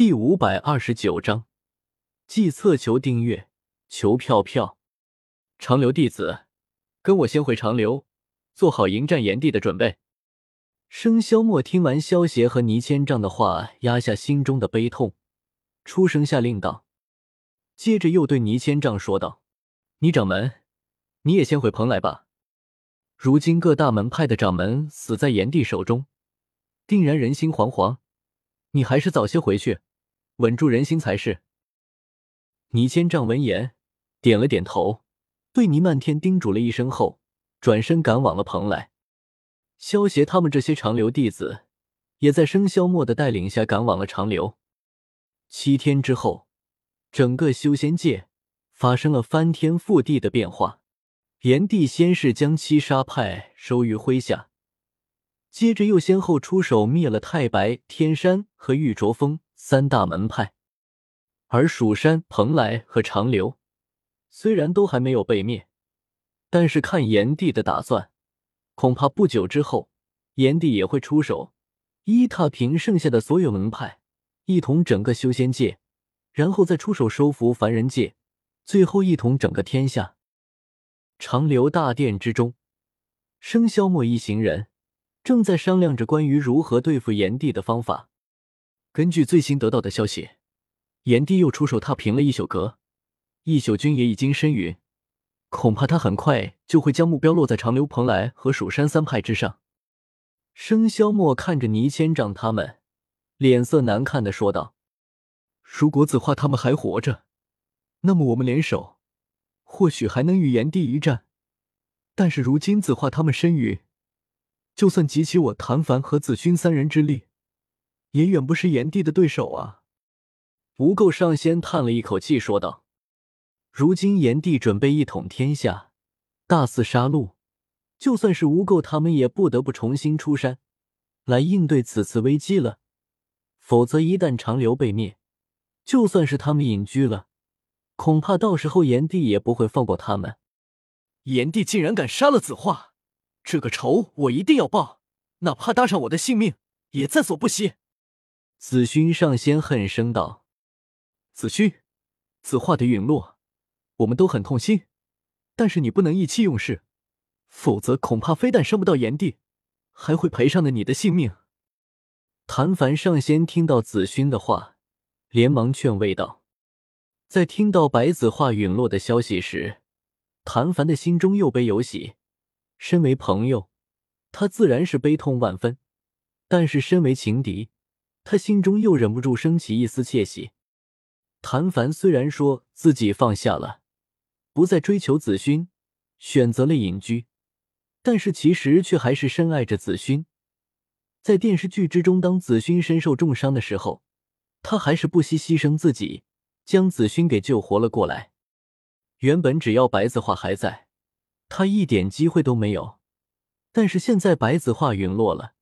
第五百二十九章，计策求订阅，求票票。长留弟子，跟我先回长留，做好迎战炎帝的准备。生肖莫听完萧协和倪千丈的话，压下心中的悲痛，出声下令道。接着又对倪千丈说道：“倪掌门，你也先回蓬莱吧。如今各大门派的掌门死在炎帝手中，定然人心惶惶。你还是早些回去。”稳住人心才是。倪千丈闻言点了点头，对倪漫天叮嘱了一声后，转身赶往了蓬莱。萧协他们这些长留弟子，也在生肖墨的带领下赶往了长留。七天之后，整个修仙界发生了翻天覆地的变化。炎帝先是将七杀派收于麾下，接着又先后出手灭了太白、天山和玉卓峰。三大门派，而蜀山、蓬莱和长留虽然都还没有被灭，但是看炎帝的打算，恐怕不久之后，炎帝也会出手，一踏平剩下的所有门派，一统整个修仙界，然后再出手收服凡人界，最后一统整个天下。长留大殿之中，生肖墨一行人正在商量着关于如何对付炎帝的方法。根据最新得到的消息，炎帝又出手踏平了一宿阁，一宿君也已经身陨，恐怕他很快就会将目标落在长留、蓬莱和蜀山三派之上。生肖墨看着倪千丈他们，脸色难看的说道：“如果子画他们还活着，那么我们联手，或许还能与炎帝一战。但是如今子画他们身陨，就算集齐我谭凡和子勋三人之力。”也远不是炎帝的对手啊！无垢上仙叹了一口气，说道：“如今炎帝准备一统天下，大肆杀戮，就算是无垢他们也不得不重新出山来应对此次危机了。否则，一旦长留被灭，就算是他们隐居了，恐怕到时候炎帝也不会放过他们。炎帝竟然敢杀了子画，这个仇我一定要报，哪怕搭上我的性命也在所不惜。”子勋上仙恨声道：“子勋，此话的陨落，我们都很痛心。但是你不能意气用事，否则恐怕非但伤不到炎帝，还会赔上了你的性命。”谭凡上仙听到子勋的话，连忙劝慰道：“在听到白子画陨落的消息时，谭凡的心中又悲又喜。身为朋友，他自然是悲痛万分；但是身为情敌，”他心中又忍不住升起一丝窃喜。谭凡虽然说自己放下了，不再追求子勋，选择了隐居，但是其实却还是深爱着子勋。在电视剧之中，当子勋身受重伤的时候，他还是不惜牺牲自己，将子勋给救活了过来。原本只要白子画还在，他一点机会都没有，但是现在白子画陨落了。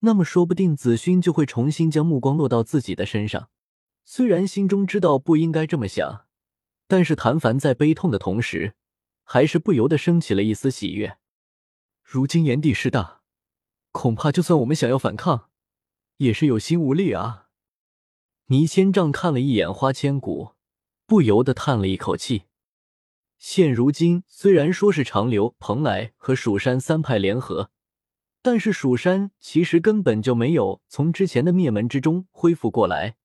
那么，说不定子勋就会重新将目光落到自己的身上。虽然心中知道不应该这么想，但是谭凡在悲痛的同时，还是不由得升起了一丝喜悦。如今炎帝势大，恐怕就算我们想要反抗，也是有心无力啊。倪千丈看了一眼花千骨，不由得叹了一口气。现如今，虽然说是长留、蓬莱和蜀山三派联合。但是蜀山其实根本就没有从之前的灭门之中恢复过来，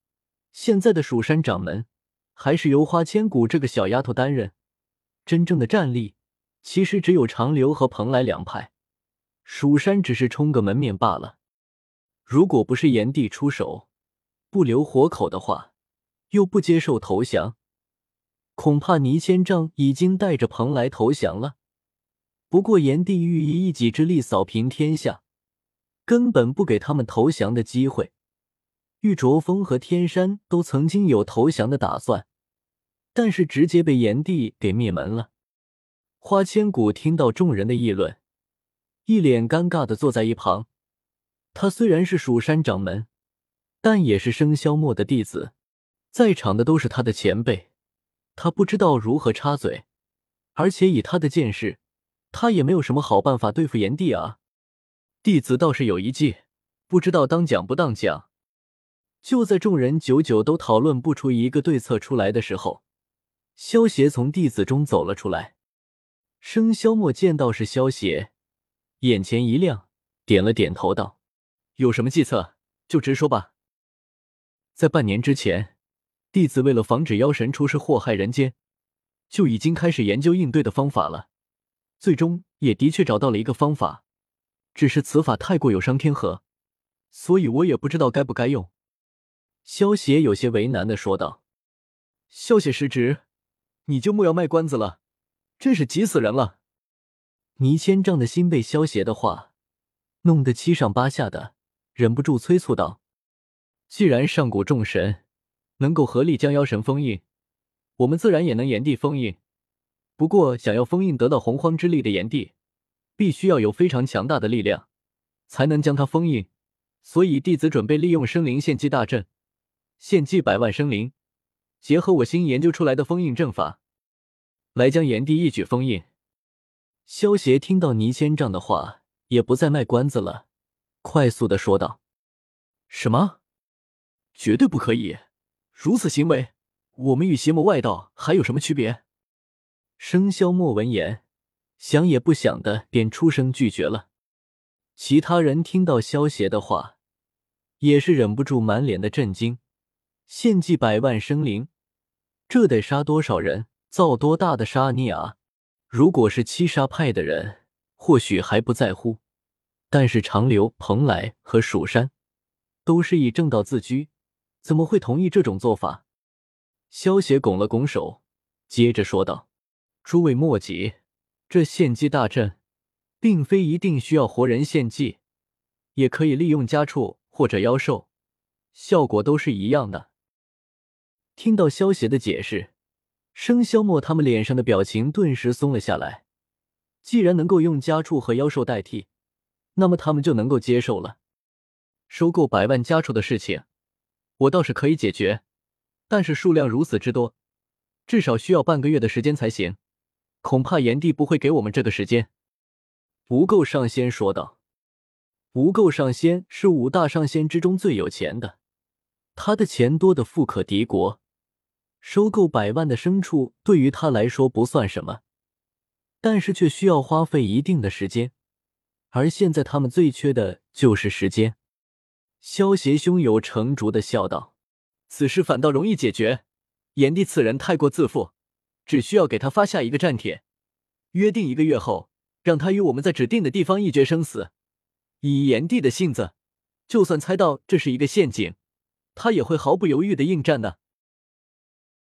现在的蜀山掌门还是由花千骨这个小丫头担任，真正的战力其实只有长留和蓬莱两派，蜀山只是充个门面罢了。如果不是炎帝出手不留活口的话，又不接受投降，恐怕倪千丈已经带着蓬莱投降了。不过，炎帝欲以一己之力扫平天下，根本不给他们投降的机会。玉卓峰和天山都曾经有投降的打算，但是直接被炎帝给灭门了。花千骨听到众人的议论，一脸尴尬的坐在一旁。他虽然是蜀山掌门，但也是生肖墨的弟子，在场的都是他的前辈，他不知道如何插嘴，而且以他的见识。他也没有什么好办法对付炎帝啊！弟子倒是有一计，不知道当讲不当讲。就在众人久久都讨论不出一个对策出来的时候，萧协从弟子中走了出来。生肖莫见到是萧协，眼前一亮，点了点头道：“有什么计策，就直说吧。”在半年之前，弟子为了防止妖神出世祸害人间，就已经开始研究应对的方法了。最终也的确找到了一个方法，只是此法太过有伤天和，所以我也不知道该不该用。萧协有些为难的说道：“萧协失职，你就莫要卖关子了，真是急死人了。”倪千丈的心被萧协的话弄得七上八下的，忍不住催促道：“既然上古众神能够合力将妖神封印，我们自然也能炎帝封印。不过，想要封印得到洪荒之力的炎帝，必须要有非常强大的力量，才能将它封印。所以，弟子准备利用生灵献祭大阵。”献祭百万生灵，结合我新研究出来的封印阵法，来将炎帝一举封印。萧协听到倪千丈的话，也不再卖关子了，快速的说道：“什么？绝对不可以！如此行为，我们与邪魔外道还有什么区别？”生肖莫闻言，想也不想的便出声拒绝了。其他人听到萧邪的话，也是忍不住满脸的震惊。献祭百万生灵，这得杀多少人，造多大的杀孽啊！如果是七杀派的人，或许还不在乎，但是长留、蓬莱和蜀山都是以正道自居，怎么会同意这种做法？萧协拱了拱手，接着说道：“诸位莫急，这献祭大阵，并非一定需要活人献祭，也可以利用家畜或者妖兽，效果都是一样的。”听到萧协的解释，生肖莫他们脸上的表情顿时松了下来。既然能够用家畜和妖兽代替，那么他们就能够接受了。收购百万家畜的事情，我倒是可以解决，但是数量如此之多，至少需要半个月的时间才行。恐怕炎帝不会给我们这个时间。”无垢上仙说道。无垢上仙是五大上仙之中最有钱的，他的钱多的富可敌国。收购百万的牲畜对于他来说不算什么，但是却需要花费一定的时间，而现在他们最缺的就是时间。萧协胸有成竹的笑道：“此事反倒容易解决。炎帝此人太过自负，只需要给他发下一个战帖，约定一个月后让他与我们在指定的地方一决生死。以炎帝的性子，就算猜到这是一个陷阱，他也会毫不犹豫的应战的。”